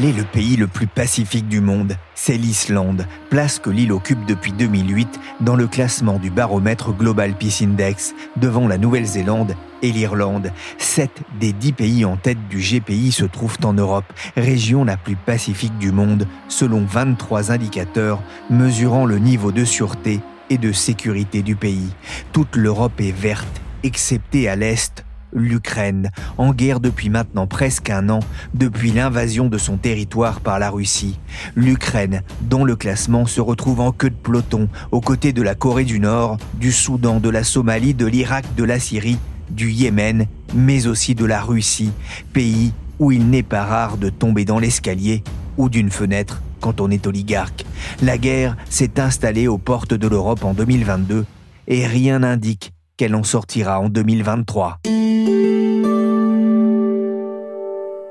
Quel est le pays le plus pacifique du monde? C'est l'Islande, place que l'île occupe depuis 2008 dans le classement du baromètre Global Peace Index, devant la Nouvelle-Zélande et l'Irlande. Sept des dix pays en tête du GPI se trouvent en Europe, région la plus pacifique du monde, selon 23 indicateurs mesurant le niveau de sûreté et de sécurité du pays. Toute l'Europe est verte, excepté à l'Est, l'Ukraine, en guerre depuis maintenant presque un an, depuis l'invasion de son territoire par la Russie. L'Ukraine, dont le classement se retrouve en queue de peloton, aux côtés de la Corée du Nord, du Soudan, de la Somalie, de l'Irak, de la Syrie, du Yémen, mais aussi de la Russie, pays où il n'est pas rare de tomber dans l'escalier ou d'une fenêtre quand on est oligarque. La guerre s'est installée aux portes de l'Europe en 2022 et rien n'indique qu'elle en sortira en 2023.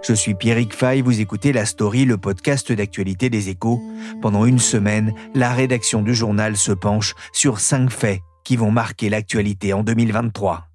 Je suis Pierrick Fay, vous écoutez La Story, le podcast d'actualité des échos. Pendant une semaine, la rédaction du journal se penche sur cinq faits qui vont marquer l'actualité en 2023.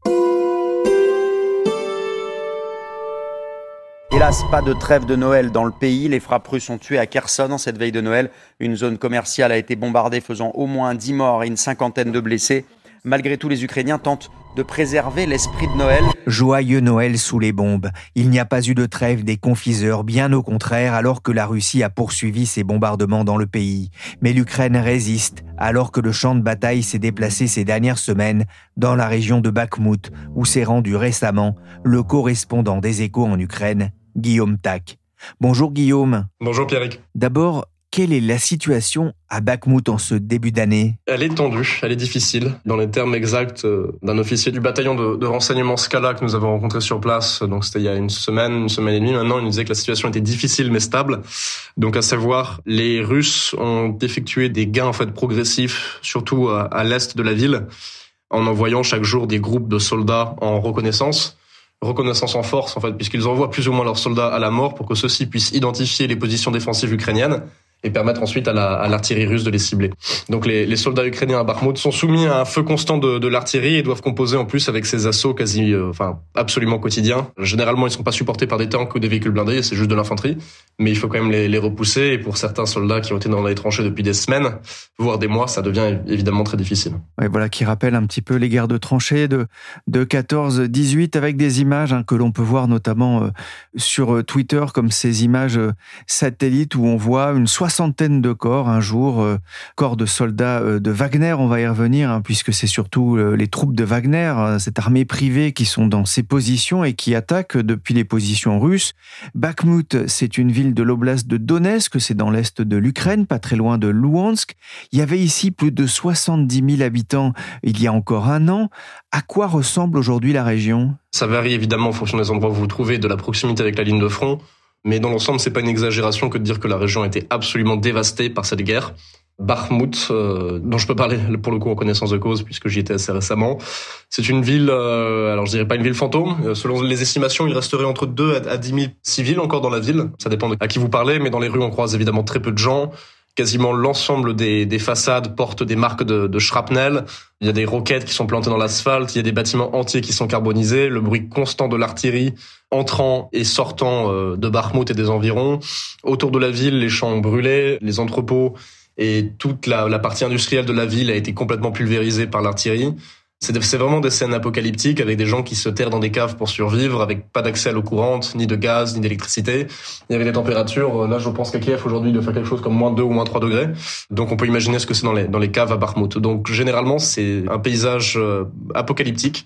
Hélas, pas de trêve de Noël dans le pays. Les frappes russes ont tué à Kherson en cette veille de Noël. Une zone commerciale a été bombardée, faisant au moins 10 morts et une cinquantaine de blessés. Malgré tout, les Ukrainiens tentent de préserver l'esprit de Noël. Joyeux Noël sous les bombes. Il n'y a pas eu de trêve des confiseurs, bien au contraire, alors que la Russie a poursuivi ses bombardements dans le pays. Mais l'Ukraine résiste, alors que le champ de bataille s'est déplacé ces dernières semaines dans la région de Bakhmut, où s'est rendu récemment le correspondant des échos en Ukraine, Guillaume Tac. Bonjour Guillaume. Bonjour Pierrick. D'abord, quelle est la situation à Bakhmut en ce début d'année? Elle est tendue, elle est difficile. Dans les termes exacts euh, d'un officier du bataillon de, renseignement Scala que nous avons rencontré sur place, donc c'était il y a une semaine, une semaine et demie maintenant, il nous disait que la situation était difficile mais stable. Donc à savoir, les Russes ont effectué des gains en fait progressifs, surtout à, à l'est de la ville, en envoyant chaque jour des groupes de soldats en reconnaissance reconnaissance en force en fait puisqu'ils envoient plus ou moins leurs soldats à la mort pour que ceux-ci puissent identifier les positions défensives ukrainiennes et permettre ensuite à l'artillerie russe de les cibler. Donc les, soldats ukrainiens à Bakhmut sont soumis à un feu constant de, l'artillerie et doivent composer en plus avec ces assauts quasi, euh, enfin absolument quotidiens. Généralement, ils sont pas supportés par des tanks ou des véhicules blindés, c'est juste de l'infanterie, mais il faut quand même les, repousser. Et pour certains soldats qui ont été dans les tranchées depuis des semaines, voire des mois, ça devient évidemment très difficile. Ouais, voilà qui rappelle un petit peu les guerres de tranchées de de 14-18 avec des images hein, que l'on peut voir notamment euh, sur euh, Twitter comme ces images satellites où on voit une soixante centaines de corps un jour, euh, corps de soldats euh, de Wagner, on va y revenir, hein, puisque c'est surtout euh, les troupes de Wagner, cette armée privée qui sont dans ces positions et qui attaquent depuis les positions russes. Bakhmut, c'est une ville de l'oblast de Donetsk, c'est dans l'est de l'Ukraine, pas très loin de Luhansk. Il y avait ici plus de 70 000 habitants il y a encore un an. À quoi ressemble aujourd'hui la région? Ça varie évidemment en fonction des endroits où vous vous trouvez, de la proximité avec la ligne de front. Mais dans l'ensemble, c'est pas une exagération que de dire que la région a été absolument dévastée par cette guerre. Bakhmut, euh, dont je peux parler pour le coup en connaissance de cause puisque j'y étais assez récemment. C'est une ville, euh, alors je dirais pas une ville fantôme. Euh, selon les estimations, il resterait entre 2 à 10 000 civils encore dans la ville. Ça dépend de à qui vous parlez, mais dans les rues on croise évidemment très peu de gens quasiment l'ensemble des, des, façades portent des marques de, de, shrapnel. Il y a des roquettes qui sont plantées dans l'asphalte. Il y a des bâtiments entiers qui sont carbonisés. Le bruit constant de l'artillerie entrant et sortant euh, de Bakhmut et des environs. Autour de la ville, les champs ont brûlé, les entrepôts et toute la, la partie industrielle de la ville a été complètement pulvérisée par l'artillerie. C'est vraiment des scènes apocalyptiques avec des gens qui se terrent dans des caves pour survivre, avec pas d'accès à l'eau courante, ni de gaz, ni d'électricité. Il y avait des températures, euh, là je pense qu'à Kiev aujourd'hui de faire quelque chose comme moins 2 ou moins 3 degrés. Donc on peut imaginer ce que c'est dans les, dans les caves à Bakhmut. Donc généralement c'est un paysage euh, apocalyptique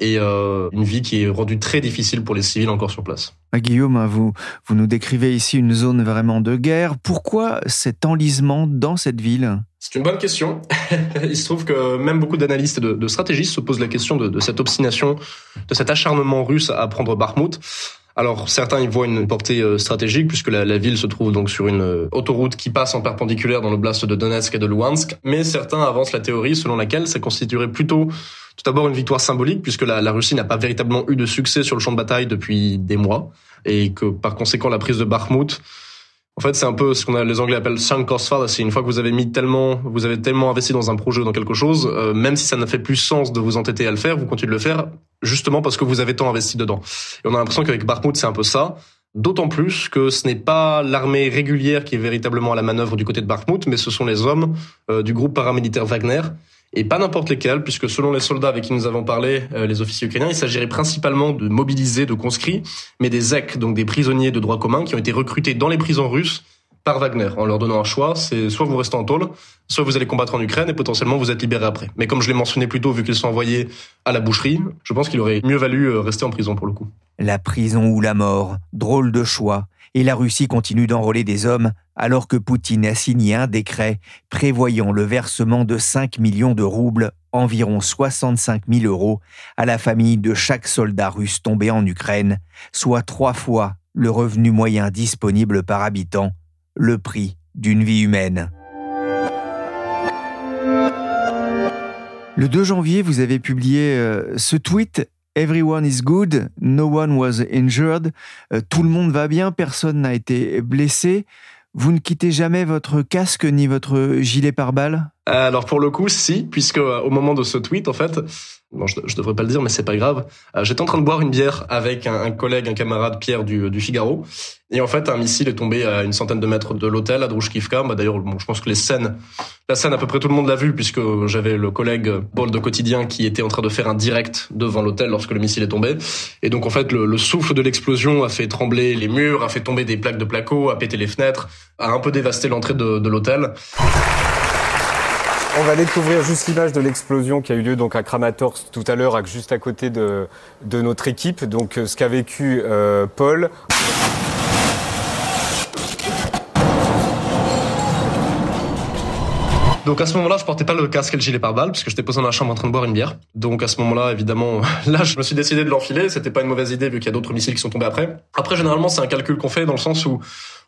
et euh, une vie qui est rendue très difficile pour les civils encore sur place. Ah, Guillaume, hein, vous, vous nous décrivez ici une zone vraiment de guerre. Pourquoi cet enlisement dans cette ville? C'est une bonne question. Il se trouve que même beaucoup d'analystes et de, stratégistes se posent la question de, de, cette obstination, de cet acharnement russe à prendre Bakhmut. Alors certains y voient une portée euh, stratégique puisque la, ville se trouve donc sur une euh, autoroute qui passe en perpendiculaire dans l'oblast de Donetsk et de Luhansk, mais certains avancent la théorie selon laquelle ça constituerait plutôt tout d'abord une victoire symbolique puisque la Russie n'a pas véritablement eu de succès sur le champ de bataille depuis des mois et que par conséquent la prise de Bakhmut en fait, c'est un peu ce qu'on a les Anglais appellent sunk cost C'est une fois que vous avez mis tellement, vous avez tellement investi dans un projet, dans quelque chose, euh, même si ça n'a fait plus sens de vous entêter à le faire, vous continuez de le faire, justement parce que vous avez tant investi dedans. Et on a l'impression qu'avec Bakhmut, c'est un peu ça. D'autant plus que ce n'est pas l'armée régulière qui est véritablement à la manœuvre du côté de Bakhmut, mais ce sont les hommes euh, du groupe paramilitaire Wagner et pas n'importe lesquels, puisque selon les soldats avec qui nous avons parlé, euh, les officiers ukrainiens, il s'agirait principalement de mobiliser, de conscrits, mais des ZEC, donc des prisonniers de droit commun, qui ont été recrutés dans les prisons russes par Wagner, en leur donnant un choix, c'est soit vous restez en tôle, soit vous allez combattre en Ukraine et potentiellement vous êtes libéré après. Mais comme je l'ai mentionné plus tôt, vu qu'ils sont envoyés à la boucherie, je pense qu'il aurait mieux valu euh, rester en prison pour le coup. La prison ou la mort, drôle de choix. Et la Russie continue d'enrôler des hommes alors que Poutine a signé un décret prévoyant le versement de 5 millions de roubles, environ 65 000 euros, à la famille de chaque soldat russe tombé en Ukraine, soit trois fois le revenu moyen disponible par habitant, le prix d'une vie humaine. Le 2 janvier, vous avez publié euh, ce tweet Everyone is good, no one was injured. Euh, tout le monde va bien, personne n'a été blessé. Vous ne quittez jamais votre casque ni votre gilet pare-balles? Alors pour le coup, si, puisque euh, au moment de ce tweet, en fait, bon, je, je devrais pas le dire, mais c'est pas grave. Euh, j'étais en train de boire une bière avec un, collègue, un camarade Pierre du, du, Figaro, et en fait, un missile est tombé à une centaine de mètres de l'hôtel à Drouchkivka. Bah, D'ailleurs, bon, je pense que les scènes, la scène à peu près tout le monde l'a vu, puisque j'avais le collègue Paul de quotidien qui était en train de faire un direct devant l'hôtel lorsque le missile est tombé. Et donc en fait, le, le souffle de l'explosion a fait trembler les murs, a fait tomber des plaques de placo, a pété les fenêtres, a un peu dévasté l'entrée de, de l'hôtel. On va découvrir juste l'image de l'explosion qui a eu lieu donc à Kramatorsk tout à l'heure, juste à côté de, notre équipe. Donc euh, ce qu'a vécu euh, Paul. Donc à ce moment-là, je portais pas le casque et le gilet pare-balles parce que j'étais posé dans la chambre en train de boire une bière. Donc à ce moment-là, évidemment, là, je me suis décidé de l'enfiler. C'était pas une mauvaise idée vu qu'il y a d'autres missiles qui sont tombés après. Après, généralement, c'est un calcul qu'on fait dans le sens où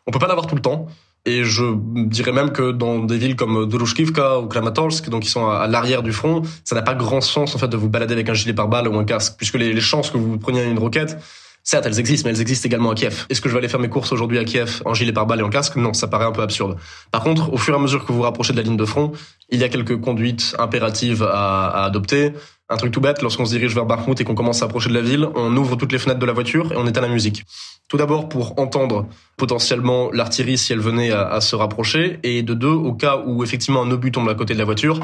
on peut pas l'avoir tout le temps. Et je dirais même que dans des villes comme Drushkivka ou Kramatorsk, donc qui sont à l'arrière du front, ça n'a pas grand sens en fait de vous balader avec un gilet pare-balles ou un casque, puisque les, chances que vous preniez une roquette, certes elles existent, mais elles existent également à Kiev. Est-ce que je vais aller faire mes courses aujourd'hui à Kiev en gilet pare-balles et en casque? Non, ça paraît un peu absurde. Par contre, au fur et à mesure que vous vous rapprochez de la ligne de front, il y a quelques conduites impératives à adopter. Un truc tout bête, lorsqu'on se dirige vers Bakhmut et qu'on commence à approcher de la ville, on ouvre toutes les fenêtres de la voiture et on éteint la musique. Tout d'abord pour entendre potentiellement l'artillerie si elle venait à, se rapprocher, et de deux, au cas où effectivement un obus tombe à côté de la voiture,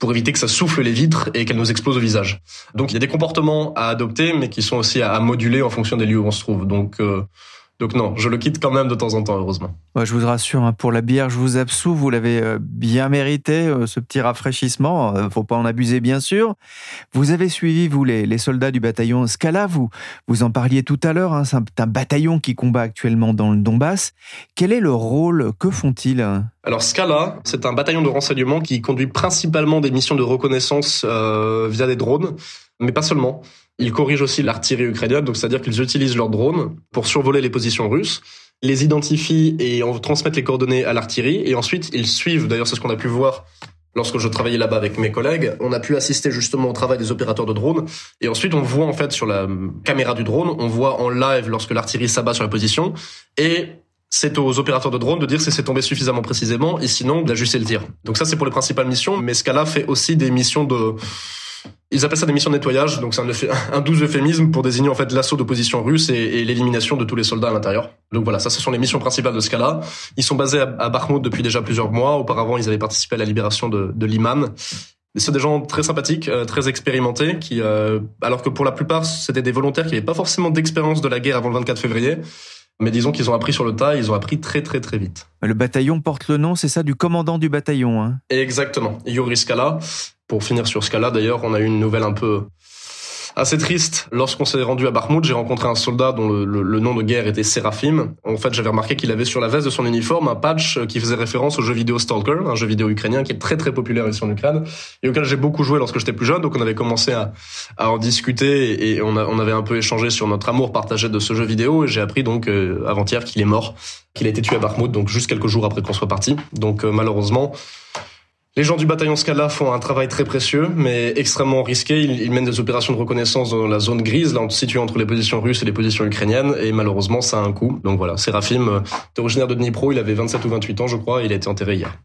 pour éviter que ça souffle les vitres et qu'elle nous explose au visage. Donc il y a des comportements à adopter, mais qui sont aussi à, moduler en fonction des lieux où on se trouve. Donc euh, donc non, je le quitte quand même de temps en temps, heureusement. je vous rassure, hein, pour la bière, je vous absous, vous l'avez euh, bien mérité, euh, ce petit rafraîchissement. Euh, faut pas en abuser, bien sûr. Vous avez suivi, vous, les, soldats du bataillon Scala, vous, vous en parliez tout à l'heure, hein, c'est un, bataillon qui combat actuellement dans le Donbass. Quel est le rôle Que font-ils? Alors Scala, c'est un bataillon de renseignement qui conduit principalement des missions de reconnaissance via des drones, mais pas seulement. Ils corrigent aussi l'artillerie ukrainienne, donc c'est-à-dire qu'ils utilisent leurs drones pour survoler les positions russes, les identifient et en transmettent les coordonnées à l'artillerie, et ensuite ils suivent, d'ailleurs c'est ce qu'on a pu voir lorsque je travaillais là-bas avec mes collègues, on a pu assister justement au travail des opérateurs de drones, et ensuite on voit en fait sur la caméra du drone, on voit en live lorsque l'artillerie s'abat sur la position, et c'est aux opérateurs de drones de dire si c'est tombé suffisamment précisément, et sinon d'ajuster le tir. Donc ça c'est pour les principales missions, mais cas-là fait aussi des missions de ils appellent ça des missions de nettoyage, donc c'est un, un douze euphémisme pour désigner en fait l'assaut d'opposition russe et, l'élimination de tous les soldats à l'intérieur. Donc voilà, ça ce sont les missions principales de ce cas-là. Ils sont basés à, à Bakhmut depuis déjà plusieurs mois. Auparavant, ils avaient participé à la libération de, de Liman. C'est des gens très sympathiques, euh, très expérimentés, qui, euh, alors que pour la plupart, c'était des volontaires qui n'avaient pas forcément d'expérience de la guerre avant le 24 février. Mais disons qu'ils ont appris sur le tas, ils ont appris très très très vite. Le bataillon porte le nom, c'est ça, du commandant du bataillon. Hein? Exactement, Yuri Skala. Pour finir sur Scala, d'ailleurs, on a eu une nouvelle un peu assez triste. Lorsqu'on s'est rendu à Bakhmut, j'ai rencontré un soldat dont le, nom de guerre était Seraphim. En fait, j'avais remarqué qu'il avait sur la veste de son uniforme un patch qui faisait référence au jeu vidéo Stalker, un jeu vidéo ukrainien qui est très très populaire ici en Ukraine et auquel j'ai beaucoup joué lorsque j'étais plus jeune. Donc on avait commencé à, en discuter et on, avait un peu échangé sur notre amour partagé de ce jeu vidéo et j'ai appris donc euh, avant-hier qu'il est mort, qu'il a été tué à Bakhmut, donc juste quelques jours après qu'on soit parti. Donc euh, malheureusement, les gens du bataillon Scala font un travail très précieux, mais extrêmement risqué. Ils, mènent des opérations de reconnaissance dans la zone grise, là, située entre les positions russes et les positions ukrainiennes, et malheureusement, ça a un coût. Donc voilà, Sérafim, euh, originaire de Dnipro, il avait 27 ou 28 ans, je crois, il a été enterré hier.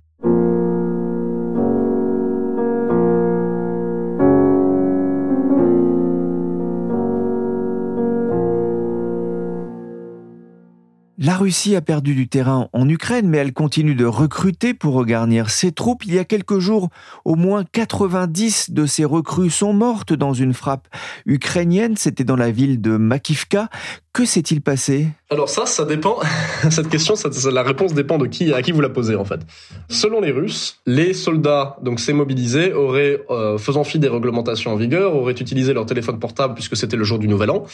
Russie a perdu du terrain en Ukraine, mais elle continue de recruter pour regarnir ses troupes. Il y a quelques jours, au moins 90 de ces recrues sont mortes dans une frappe ukrainienne. C'était dans la ville de Makivka. Que s'est-il passé? Alors ça, ça dépend. Cette question, la réponse dépend de qui à qui vous la posez en fait. Selon les Russes, les soldats donc s'est mobilisés auraient, euh, faisant fi des réglementations en vigueur, auraient utilisé leur téléphone portable puisque c'était le jour du Nouvel An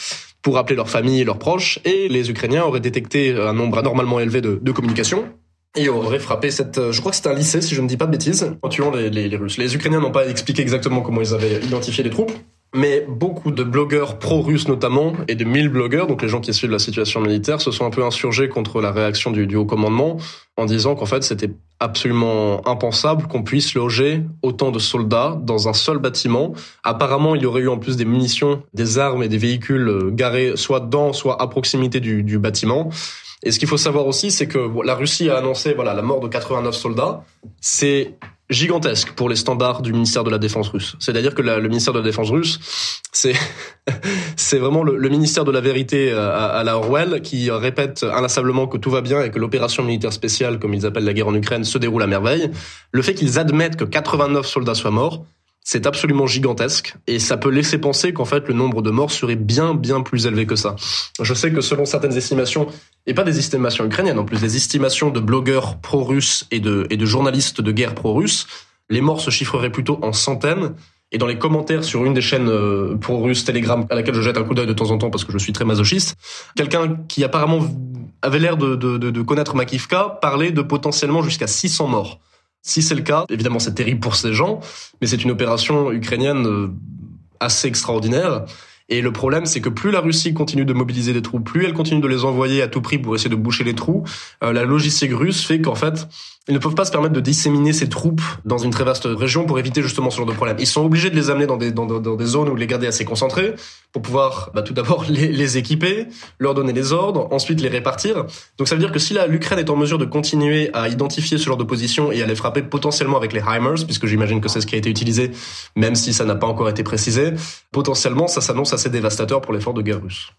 pour appeler leur famille et leurs proches, et les Ukrainiens auraient détecté un nombre anormalement élevé de, de communications et auraient frappé cette, euh, je crois que c'était un lycée si je ne dis pas de bêtises, en tuant les, les, Russes. Les Ukrainiens n'ont pas expliqué exactement comment ils avaient identifié les troupes, mais beaucoup de blogueurs pro-russes notamment, et de mille blogueurs, donc les gens qui suivent la situation militaire, se sont un peu insurgés contre la réaction du, haut commandement en disant qu'en fait c'était absolument impensable qu'on puisse loger autant de soldats dans un seul bâtiment. Apparemment, il y aurait eu en plus des munitions, des armes et des véhicules euh, garés soit dans, soit à proximité du bâtiment. Et ce qu'il faut savoir aussi, c'est que la Russie a annoncé voilà la mort de 89 soldats. C'est gigantesque pour les standards du ministère de la Défense russe. C'est-à-dire que le ministère de la Défense russe, c'est c'est vraiment le, ministère de la vérité euh, à, à, la Orwell qui répète inlassablement que tout va bien et que l'opération militaire spéciale, comme ils appellent la guerre en Ukraine, se déroule à merveille. Le fait qu'ils admettent que 89 soldats soient morts, c'est absolument gigantesque et ça peut laisser penser qu'en fait le nombre de morts serait bien bien plus élevé que ça. Je sais que selon certaines estimations, et pas des estimations ukrainiennes en plus, des estimations de blogueurs pro-russes et de, et de journalistes de guerre pro-russes, les morts se chiffreraient plutôt en centaines. Et dans les commentaires sur une des chaînes euh, pro-russes Telegram à laquelle je jette un coup d'œil de temps en temps parce que je suis très masochiste, quelqu'un qui apparemment avait l'air de, de, de, de connaître Makivka parlait de potentiellement jusqu'à 600 morts. Si c'est le cas, évidemment c'est terrible pour ces gens, mais c'est une opération ukrainienne euh, assez extraordinaire. Et le problème, c'est que plus la Russie continue de mobiliser des troupes, plus elle continue de les envoyer à tout prix pour essayer de boucher les trous, euh, la logistique russe fait qu'en fait, ils ne peuvent pas se permettre de disséminer ces troupes dans une très vaste région pour éviter justement ce genre de problème. Ils sont obligés de les amener dans des, dans, dans des zones où les garder assez concentrés pour pouvoir bah, tout d'abord les, les, équiper, leur donner les ordres, ensuite les répartir. Donc ça veut dire que si l'Ukraine est en mesure de continuer à identifier ce genre de position et à les frapper potentiellement avec les HIMARS, puisque j'imagine que c'est ce qui a été utilisé, même si ça n'a pas encore été précisé, potentiellement ça s'annonce assez dévastateur pour l'effort de guerre russe.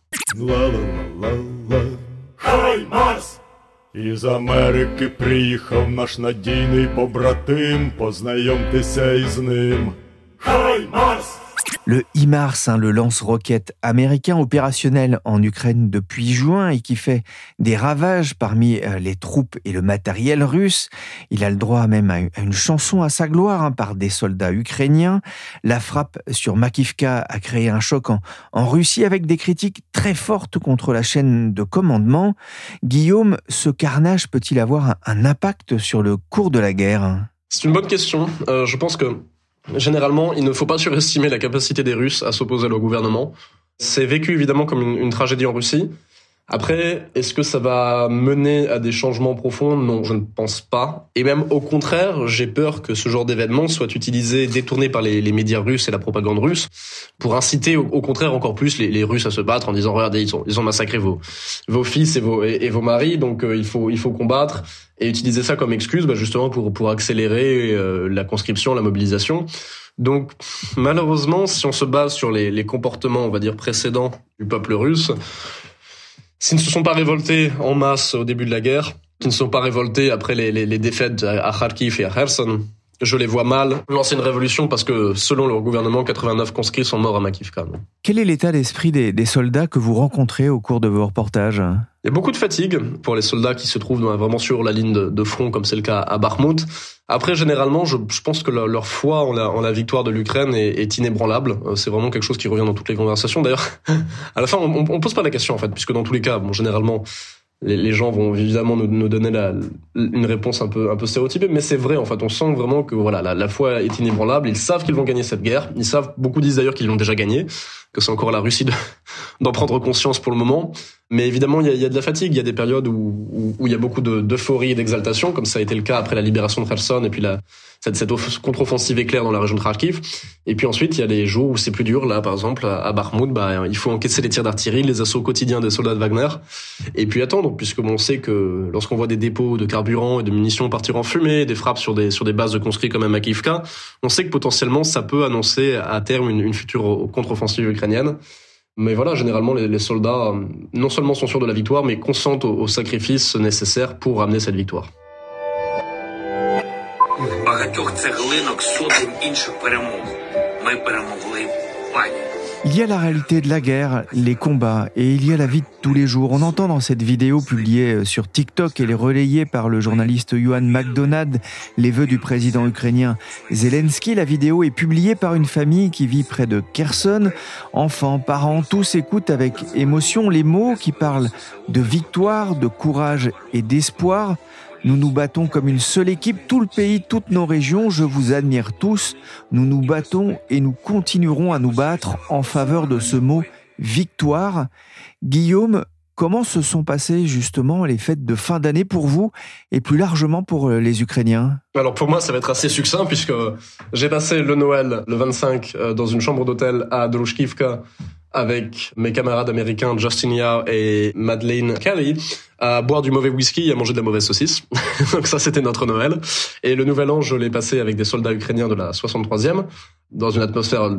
Із Америки приїхав наш надійний побратим, познайомтеся із ним. Хай Марс! Le HIMARS, hein, le lance-roquette américain opérationnel en Ukraine depuis juin et qui fait des ravages parmi euh, les troupes et le matériel russe. Il a le droit même à une chanson à sa gloire hein, par des soldats ukrainiens. La frappe sur Makivka a créé un choc en, Russie avec des critiques très fortes contre la chaîne de commandement. Guillaume, ce carnage peut-il avoir un, impact sur le cours de la guerre? C'est une bonne question. Euh, je pense que Généralement, il ne faut pas surestimer la capacité des Russes à s'opposer à leur gouvernement. C'est vécu évidemment comme une, une tragédie en Russie. Après, est-ce que ça va mener à des changements profonds? Non, je ne pense pas. Et même au contraire, j'ai peur que ce genre d'événement soit utilisé, détourné par les, médias russes et la propagande russe, pour inciter au, contraire encore plus les, Russes à se battre en disant regardez, ils ont, massacré vos, fils et vos, maris, donc euh, il faut, combattre et utiliser ça comme excuse, bah, justement pour pour accélérer euh, la conscription, la mobilisation. Donc malheureusement, si on se base sur les, les comportements, on va dire précédents du peuple russe S'ils ne se sont pas révoltés en masse au début de la guerre, qui ne se sont pas révoltés après les défaites à Kharkiv et à Kherson, je les vois mal lancer une révolution parce que selon leur gouvernement, 89 conscrits sont morts à Makivka. Quel est l'état d'esprit des, des, soldats que vous rencontrez au cours de vos reportages? Il y a beaucoup de fatigue pour les soldats qui se trouvent vraiment sur la ligne de, de front, comme c'est le cas à Bakhmut. Après, généralement, je, je pense que leur, leur foi en la, en la, victoire de l'Ukraine est, est, inébranlable. Euh, c'est vraiment quelque chose qui revient dans toutes les conversations. D'ailleurs, à la fin, on, on pose pas la question en fait, puisque dans tous les cas, bon, généralement, les, les, gens vont évidemment nous, nous donner la, une réponse un peu, un peu stéréotypée, mais c'est vrai en fait. On sent vraiment que voilà, la, la foi est inébranlable. Ils savent qu'ils vont gagner cette guerre. Ils savent, beaucoup disent d'ailleurs qu'ils l'ont déjà gagné, que c'est encore à la Russie d'en prendre conscience pour le moment. Mais évidemment, il y a, y a de la fatigue. Il y a des périodes où, où, où il y a beaucoup d'euphorie et d'exaltation, comme ça a été le cas après la libération de Kherson et puis la, cette, cette contre-offensive éclair dans la région de Kharkiv. Et puis ensuite, il y a les jours où c'est plus dur. Là, par exemple, à Bakhmut, bah, il faut encaisser les tirs d'artillerie, les assauts quotidiens des soldats de Wagner, et puis attendre, puisque bon, on sait que lorsqu'on voit des dépôts de carburant et de munitions partir en fumée, des frappes sur des sur des bases de conscrits comme à Makivka, on sait que potentiellement ça peut annoncer à terme une, une future contre-offensive Mais voilà, généralement, les, soldats non seulement sont sûrs de la victoire, mais consentent aux, aux sacrifices nécessaires pour amener cette victoire. Il y a la réalité de la guerre, les combats, et il y a la vie de tous les jours. On entend dans cette vidéo publiée sur TikTok et relayée par le journaliste Johan McDonald les vœux du président ukrainien Zelensky. La vidéo est publiée par une famille qui vit près de Kherson. Enfants, parents, tous écoutent avec émotion les mots qui parlent de victoire, de courage et d'espoir. Nous nous battons comme une seule équipe, tout le pays, toutes nos régions, je vous admire tous. Nous nous battons et nous continuerons à nous battre en faveur de ce mot victoire. Guillaume, comment se sont passées justement les fêtes de fin d'année pour vous et plus largement pour les Ukrainiens? Alors pour moi, ça va être assez succinct puisque j'ai passé le Noël le 25 dans une chambre d'hôtel à Dolushkivka avec mes camarades américains Justin Yao et Madeleine Kelly à boire du mauvais whisky et à manger de la mauvaise saucisse. Donc ça, c'était notre Noël. Et le Nouvel An, je l'ai passé avec des soldats ukrainiens de la 63e, dans une atmosphère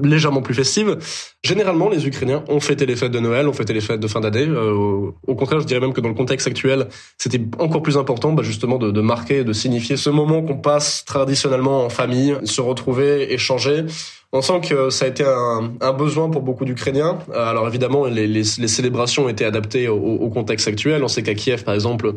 légèrement plus festive. Généralement, les Ukrainiens ont fêté les fêtes de Noël, ont fêté les fêtes de fin d'année. Euh, au contraire, je dirais même que dans le contexte actuel, c'était encore plus important bah, justement de, de marquer, de signifier ce moment qu'on passe traditionnellement en famille, se retrouver, échanger. On sent que ça a été un, besoin pour beaucoup d'Ukrainiens. Alors évidemment, les, les, les, célébrations ont été adaptées au, contexte actuel. On sait qu'à Kiev, par exemple,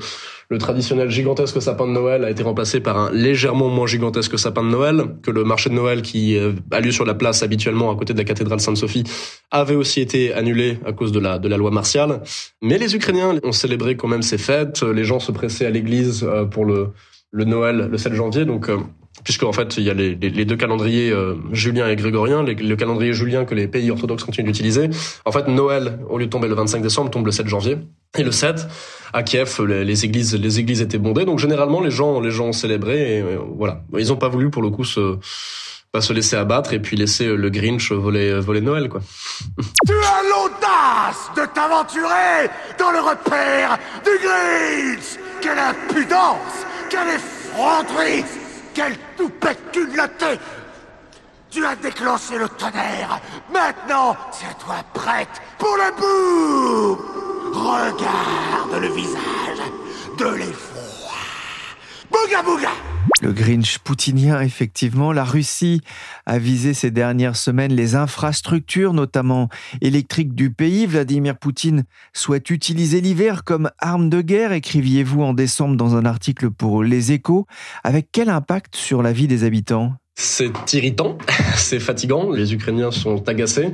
le traditionnel gigantesque sapin de Noël a été remplacé par un légèrement moins gigantesque sapin de Noël, que le marché de Noël qui a lieu sur la place habituellement à côté de la cathédrale Sainte-Sophie avait aussi été annulé à cause de la, loi martiale. Mais les Ukrainiens ont célébré quand même ces fêtes. Les gens se pressaient à l'église euh, pour le, le Noël le 7 janvier. Donc euh, puisque en fait il y a les, deux calendriers euh, julien et grégorien, le calendrier julien que les pays orthodoxes continuent d'utiliser. En fait, Noël, au lieu de tomber le 25 décembre, tombe le 7 janvier. Et le 7, à Kiev, les, églises, les églises étaient bondées. Donc généralement, les gens, les gens ont célébré. Euh, voilà, ils n'ont pas voulu pour le coup se pas se laisser abattre et puis laisser le Grinch voler voler Noël quoi. Tu as l'audace de t'aventurer dans le repère du Grinch. Quelle impudence, quelle effronterie quelle toupette culotté Tu as déclenché le tonnerre. Maintenant, tiens-toi prête pour le boum Regarde le visage de l'effroi Bouga bouga le Grinch poutinien, effectivement. La Russie a visé ces dernières semaines les infrastructures, notamment électriques du pays. Vladimir Poutine souhaite utiliser l'hiver comme arme de guerre, écriviez-vous en décembre dans un article pour Les Échos. Avec quel impact sur la vie des habitants? C'est irritant, c'est fatigant, les Ukrainiens sont agacés.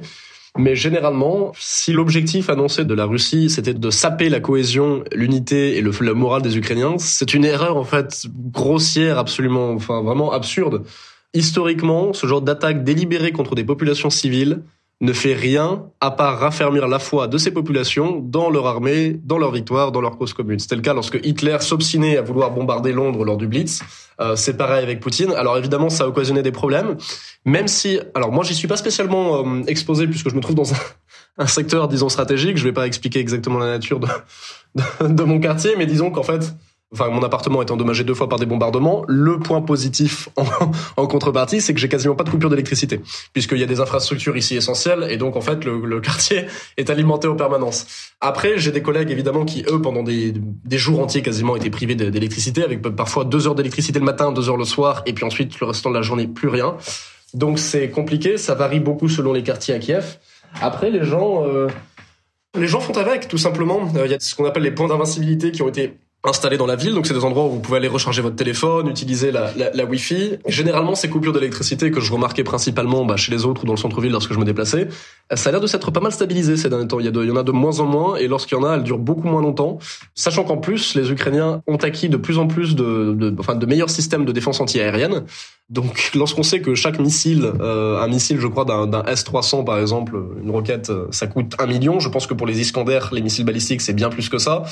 Mais généralement, si l'objectif annoncé de la Russie, c'était de saper la cohésion, l'unité et le, le moral des Ukrainiens, c'est une erreur en fait grossière, absolument, enfin vraiment absurde. Historiquement, ce genre d'attaque délibérée contre des populations civiles ne fait rien à part raffermir la foi de ces populations dans leur armée, dans leur victoire, dans leur cause commune. C'était le cas lorsque Hitler s'obstinait à vouloir bombarder Londres lors du Blitz. Euh, c'est pareil avec Poutine. Alors évidemment, ça a occasionné des problèmes, même si, alors moi, j'y suis pas spécialement euh, exposé puisque je me trouve dans un, un, secteur, disons stratégique. Je vais pas expliquer exactement la nature de, de, de mon quartier, mais disons qu'en fait, Enfin, mon appartement est endommagé deux fois par des bombardements. Le point positif en, contrepartie, c'est que j'ai quasiment pas de coupure d'électricité, puisqu'il y a des infrastructures ici essentielles, et donc en fait le, le quartier est alimenté en permanence. Après, j'ai des collègues évidemment qui eux, pendant des, des jours entiers quasiment, étaient privés d'électricité, avec parfois deux heures d'électricité le matin, deux heures le soir, et puis ensuite le restant de la journée plus rien. Donc c'est compliqué, ça varie beaucoup selon les quartiers à Kiev. Après, les gens, euh, les gens font avec, tout simplement. Euh, il y a ce qu'on appelle les points d'invincibilité qui ont été installés dans la ville, donc c'est des endroits où vous pouvez aller recharger votre téléphone, utiliser la, la, la Wi-Fi. Généralement, ces coupures d'électricité que je remarquais principalement bah, chez les autres ou dans le centre-ville lorsque je me déplaçais, ça a l'air de s'être pas mal stabilisé ces derniers temps. Il y, a de, il y en a de moins en moins, et lorsqu'il y en a, elles durent beaucoup moins longtemps. Sachant qu'en plus, les Ukrainiens ont acquis de plus en plus de, de, enfin, de meilleurs systèmes de défense antiaérienne. Donc, lorsqu'on sait que chaque missile, euh, un missile, je crois, d'un S-300 par exemple, une roquette, ça coûte un million. Je pense que pour les Iskander, les missiles balistiques, c'est bien plus que ça.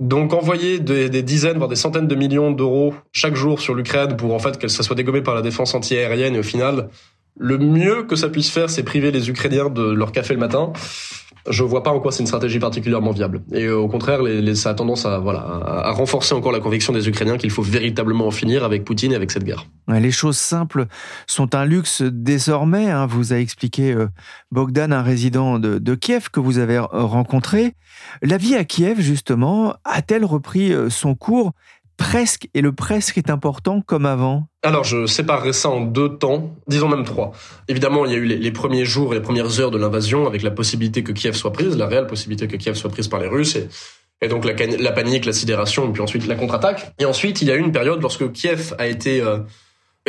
Donc envoyer des, dizaines, voire des centaines de millions d'euros chaque jour sur l'Ukraine pour en fait que ça soit dégommé par la défense antiaérienne et au final, le mieux que ça puisse faire, c'est priver les Ukrainiens de leur café le matin. Je vois pas en quoi c'est une stratégie particulièrement viable. Et euh, au contraire, ça a tendance à voilà à, renforcer encore la conviction des Ukrainiens qu'il faut véritablement en finir avec Poutine et avec cette guerre. Les choses simples sont un luxe désormais. Hein, vous a expliqué euh, Bogdan, un résident de, Kiev que vous avez rencontré. La vie à Kiev, justement, a-t-elle repris euh, son cours? Presque, et le presque est important comme avant alors, je séparerai ça en deux temps, disons même trois. Évidemment, il y a eu les, premiers jours les premières heures de l'invasion, avec la possibilité que Kiev soit prise, la réelle possibilité que Kiev soit prise par les Russes, et, donc la, la, panique, la sidération, et puis ensuite la contre-attaque. Et ensuite, il y a eu une période lorsque Kiev a été euh,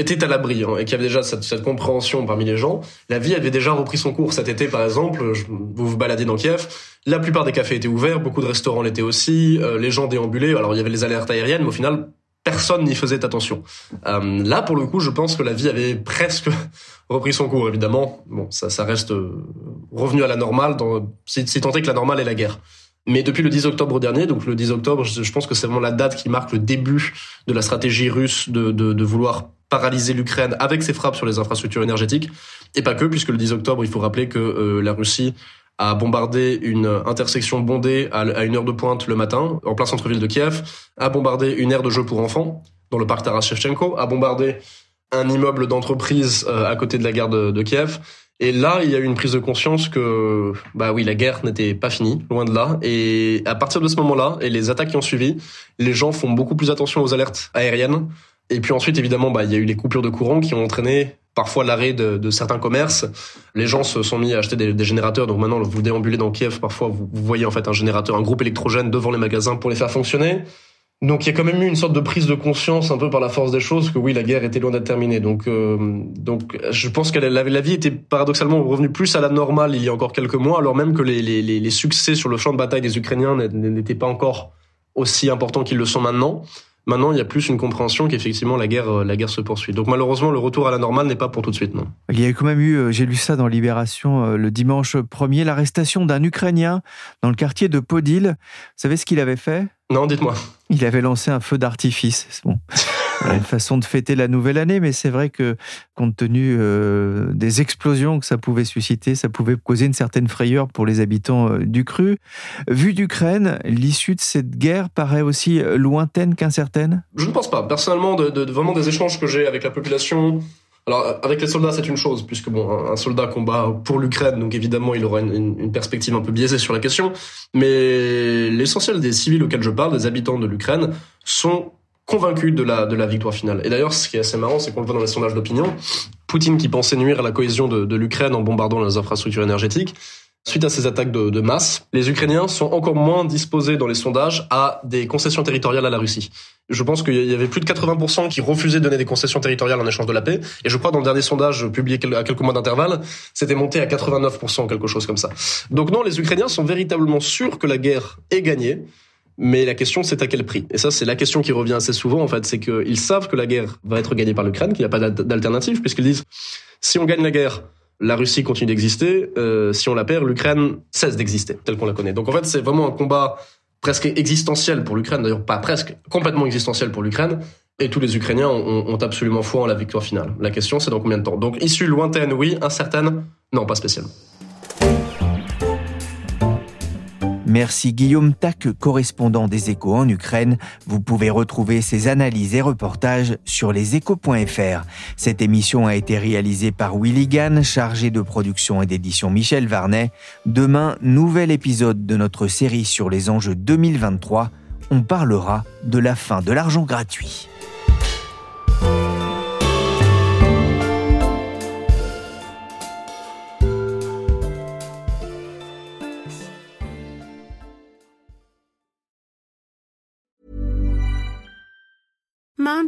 était à l'abri hein, et qu'il y avait déjà cette, compréhension parmi les gens. La vie avait déjà repris son cours cet été, par exemple. Vous vous baladez dans Kiev, la plupart des cafés étaient ouverts, beaucoup de restaurants l'étaient aussi, euh, les gens déambulaient. Alors il y avait les alertes aériennes, mais au final personne n'y faisait attention. Euh, là, pour le coup, je pense que la vie avait presque repris son cours. Évidemment, bon, ça, reste euh, revenu à la normale, dans, si, tant est que la normale est la guerre. Mais depuis le 10 octobre dernier, donc le 10 octobre, je, pense que c'est vraiment la date qui marque le début de la stratégie russe de vouloir paralyser l'Ukraine avec ses frappes sur les infrastructures énergétiques. Et pas que, puisque le 10 octobre, il faut rappeler que euh, la Russie a bombardé une intersection bondée à une heure de pointe le matin, en plein centre-ville de Kiev, a bombardé une aire de jeu pour enfants, dans le parc Taras Shevchenko, a bombardé un immeuble d'entreprise euh, à côté de la gare de, de, Kiev. Et là, il y a eu une prise de conscience que, bah oui, la guerre n'était pas finie, loin de là. Et à partir de ce moment-là, et les attaques qui ont suivi, les gens font beaucoup plus attention aux alertes aériennes. Et puis ensuite, évidemment, bah, il y a eu les coupures de courant qui ont entraîné parfois l'arrêt de, certains commerces. Les gens se sont mis à acheter des, générateurs. Donc maintenant, vous déambulez dans Kiev, parfois vous, voyez en fait un générateur, un groupe électrogène devant les magasins pour les faire fonctionner. Donc il y a quand même eu une sorte de prise de conscience un peu par la force des choses que oui, la guerre était loin d'être terminée. Donc euh, donc je pense que la, la, vie était paradoxalement revenue plus à la normale il y a encore quelques mois, alors même que les succès sur le champ de bataille des Ukrainiens n'étaient pas encore aussi importants qu'ils le sont maintenant. Maintenant, il y a plus une compréhension qu'effectivement la guerre, euh, la guerre se poursuit. Donc malheureusement, le retour à la normale n'est pas pour tout de suite, non. Il y a quand même eu, euh, j'ai lu ça dans Libération euh, le dimanche 1er, l'arrestation d'un Ukrainien dans le quartier de Podil. Vous savez ce qu'il avait fait? Non, dites-moi. Il avait lancé un feu d'artifice. Bon. une façon de fêter la nouvelle année, mais c'est vrai que compte tenu euh, des explosions que ça pouvait susciter, ça pouvait causer une certaine frayeur pour les habitants euh, du cru. Vu d'Ukraine, l'issue de cette guerre paraît aussi lointaine qu'incertaine? Je ne pense pas. Personnellement, de, de, de vraiment des échanges que j'ai avec la population, alors avec les soldats c'est une chose puisque bon un soldat combat pour l'Ukraine donc évidemment il aura une, une, perspective un peu biaisée sur la question mais l'essentiel des civils auxquels je parle des habitants de l'Ukraine sont convaincus de la de la victoire finale et d'ailleurs ce qui est assez marrant c'est qu'on le voit dans les sondages d'opinion Poutine qui pensait nuire à la cohésion de, de l'Ukraine en bombardant les infrastructures énergétiques Suite à ces attaques de, de, masse, les Ukrainiens sont encore moins disposés dans les sondages à des concessions territoriales à la Russie. Je pense qu'il y avait plus de 80% qui refusaient de donner des concessions territoriales en échange de la paix. Et je crois dans le dernier sondage publié à quelques mois d'intervalle, c'était monté à 89%, quelque chose comme ça. Donc non, les Ukrainiens sont véritablement sûrs que la guerre est gagnée. Mais la question, c'est à quel prix Et ça, c'est la question qui revient assez souvent, en fait. C'est qu'ils savent que la guerre va être gagnée par l'Ukraine, qu'il n'y a pas d'alternative, puisqu'ils disent, si on gagne la guerre, la Russie continue d'exister. Euh, si on la perd, l'Ukraine cesse d'exister, telle qu'on la connaît. Donc en fait, c'est vraiment un combat presque existentiel pour l'Ukraine, d'ailleurs pas presque, complètement existentiel pour l'Ukraine. Et tous les Ukrainiens ont, absolument foi en la victoire finale. La question, c'est dans combien de temps? Donc issue lointaine, oui. Incertaine, non, pas spécialement. Merci Guillaume Tac, correspondant des échos en Ukraine. Vous pouvez retrouver ses analyses et reportages sur leséchos.fr. Cette émission a été réalisée par Willy Gann, chargé de production et d'édition Michel Varnet. Demain, nouvel épisode de notre série sur les enjeux 2023. On parlera de la fin de l'argent gratuit.